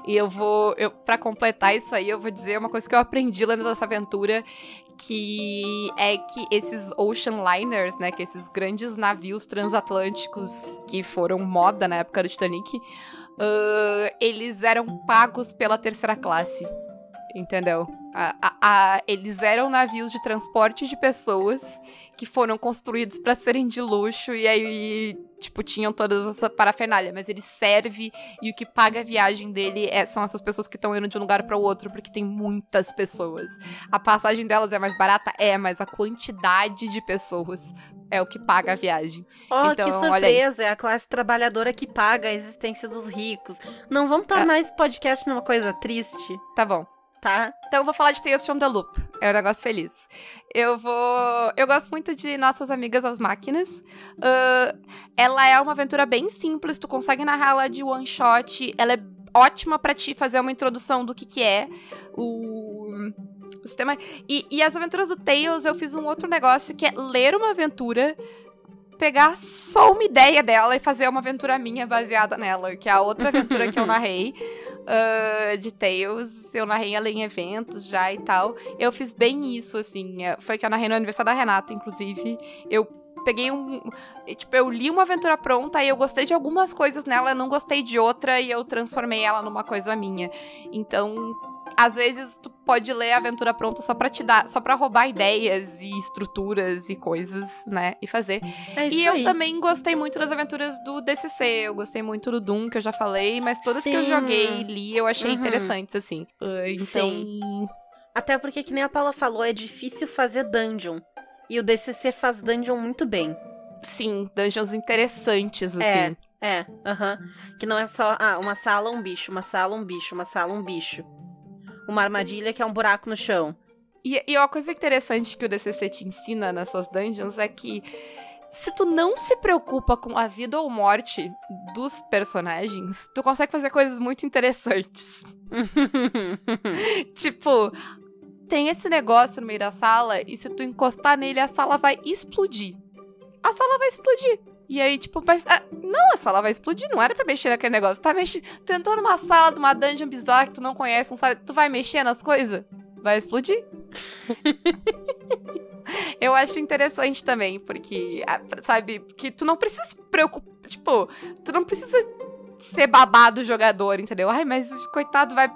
E eu vou, eu para completar isso aí, eu vou dizer uma coisa que eu aprendi lendo essa aventura, que é que esses ocean liners, né, que esses grandes navios transatlânticos que foram moda na época do Titanic, ah, eles eram pagos pela terceira classe. Entendeu? A- a- a- eles eram navios de transporte de pessoas que foram construídos pra serem de luxo e aí, tipo, tinham todas essa parafernália, mas ele serve e o que paga a viagem dele é- são essas pessoas que estão indo de um lugar para o outro, porque tem muitas pessoas. A passagem delas é mais barata? É, mas a quantidade de pessoas é o que paga a viagem. Oh, Então, que surpresa! É a classe trabalhadora que paga a existência dos ricos. Não vamos tornar esse podcast numa coisa triste. Tá bom. tá? Então eu vou falar de Tales from the Loop. É um negócio feliz. Eu vou. Eu gosto muito de Nossas Amigas as Máquinas. Uh, ela é uma aventura bem simples, tu consegue narrar ela de one shot. Ela é ótima para ti fazer uma introdução do que, que é o. o sistema. E, e as aventuras do Tales, eu fiz um outro negócio que é ler uma aventura pegar só uma ideia dela e fazer uma aventura minha baseada nela, que é a outra aventura que eu narrei uh, *laughs* de Tales. Eu narrei ela em eventos já e tal. Eu fiz bem isso, assim. É, foi que eu narrei no aniversário da Renata, inclusive. Eu peguei um. Tipo, eu li uma aventura pronta e eu gostei de algumas coisas nela, não gostei de outra e eu transformei ela numa coisa minha. Então, às vezes tu pode ler a aventura pronta só para te dar, só para roubar ideias e estruturas e coisas, né, e fazer. É e eu também gostei muito das aventuras do DCC, eu gostei muito do Doom que eu já falei, mas todas Sim. que eu joguei e li eu achei uhum. interessantes assim. Então, Sim. Até porque que nem a Paula falou, é difícil fazer dungeon. E o DCC faz dungeon muito bem. Sim, dungeons interessantes assim. É. É, aham. Uhum. Que não é só, ah, uma sala, um bicho, uma sala, um bicho, uma sala, um bicho uma armadilha que é um buraco no chão. E, e uma coisa interessante que o DCC te ensina nas suas dungeons é que se tu não se preocupa com a vida ou morte dos personagens, tu consegue fazer coisas muito interessantes. *laughs* tipo, tem esse negócio no meio da sala e se tu encostar nele, a sala vai explodir. A sala vai explodir. E aí, tipo, mas. Ah, não, a sala vai explodir. Não era pra mexer naquele negócio. Tá mexendo. Tu entrou numa sala de uma dungeon bizarra que tu não conhece, não sabe. Tu vai mexer nas coisas? Vai explodir. *laughs* Eu acho interessante também, porque, ah, sabe, que tu não precisa se preocupar. Tipo, tu não precisa ser babado jogador, entendeu? Ai, mas coitado vai.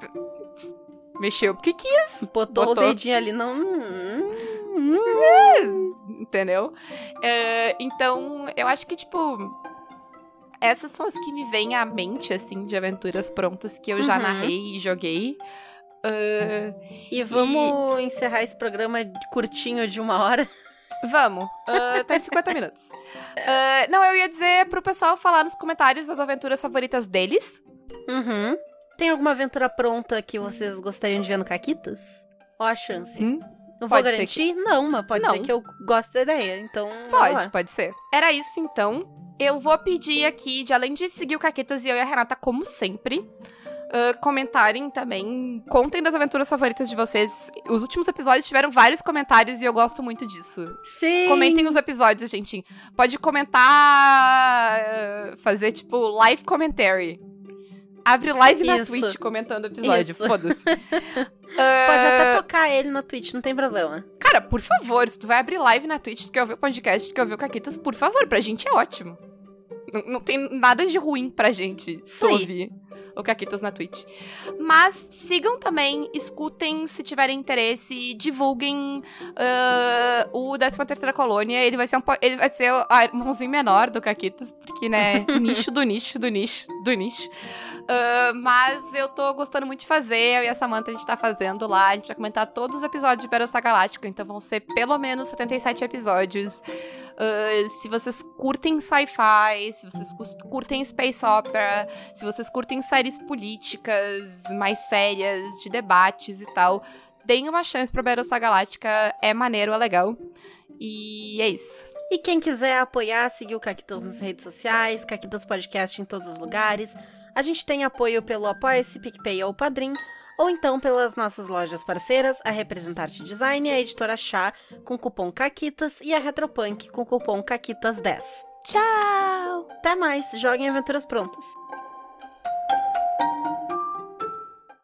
Mexeu porque quis. Botou, Botou. o dedinho ali, não. Entendeu? É, então, eu acho que, tipo. Essas são as que me vêm à mente, assim, de aventuras prontas que eu já uhum. narrei e joguei. Uh, e vamos e... encerrar esse programa curtinho de uma hora? Vamos. Uh, tá em 50 minutos. Uh, não, eu ia dizer pro pessoal falar nos comentários as aventuras favoritas deles. Uhum. Tem alguma aventura pronta que vocês gostariam de ver no Caquitas? Ó a chance. Hum? Não vou garantir? Que... Não, mas pode não. ser que eu goste da ideia. Então. Pode, pode ser. Era isso então. Eu vou pedir aqui, de além de seguir o Caquetas e eu e a Renata, como sempre. Uh, comentarem também. Contem das aventuras favoritas de vocês. Os últimos episódios tiveram vários comentários e eu gosto muito disso. Sim. Comentem os episódios, gente. Pode comentar. Uh, fazer tipo live commentary. Abre live Isso. na Twitch comentando o episódio. Foda-se. uh... *laughs* Pode até tocar ele na Twitch, não tem problema. Cara, por favor, se tu vai abrir live na Twitch, tu quer ouvir o podcast, tu quer ouvir o Caquitas, por favor, pra gente é ótimo. Não, não tem nada de ruim pra gente Sim. ouvir o Caquitas na Twitch. Mas sigam também, escutem se tiverem interesse, divulguem uh, o 13 terceira colônia. Ele vai ser um, ele vai ser o irmãozinho menor do Caquitas, porque, né, *laughs* nicho do nicho, do nicho, do nicho. Uh, mas eu tô gostando muito de fazer, eu e a Samantha a gente tá fazendo lá. A gente vai comentar todos os episódios de Battlestar Galáctica, então vão ser pelo menos 77 episódios. Uh, se vocês curtem sci-fi, se vocês curtem space opera, se vocês curtem séries políticas mais sérias, de debates e tal, deem uma chance pra Battlestar Galáctica, é maneiro, é legal. E é isso. E quem quiser apoiar, seguir o Caquitas nas redes sociais, Caquitas Podcast em todos os lugares. A gente tem apoio pelo Apoia-se, PicPay ou Padrim, ou então pelas nossas lojas parceiras, a Representarte Design, a Editora Chá, com cupom CAQUITAS, e a Retropunk, com cupom CAQUITAS10. Tchau! Até mais, joguem aventuras prontas!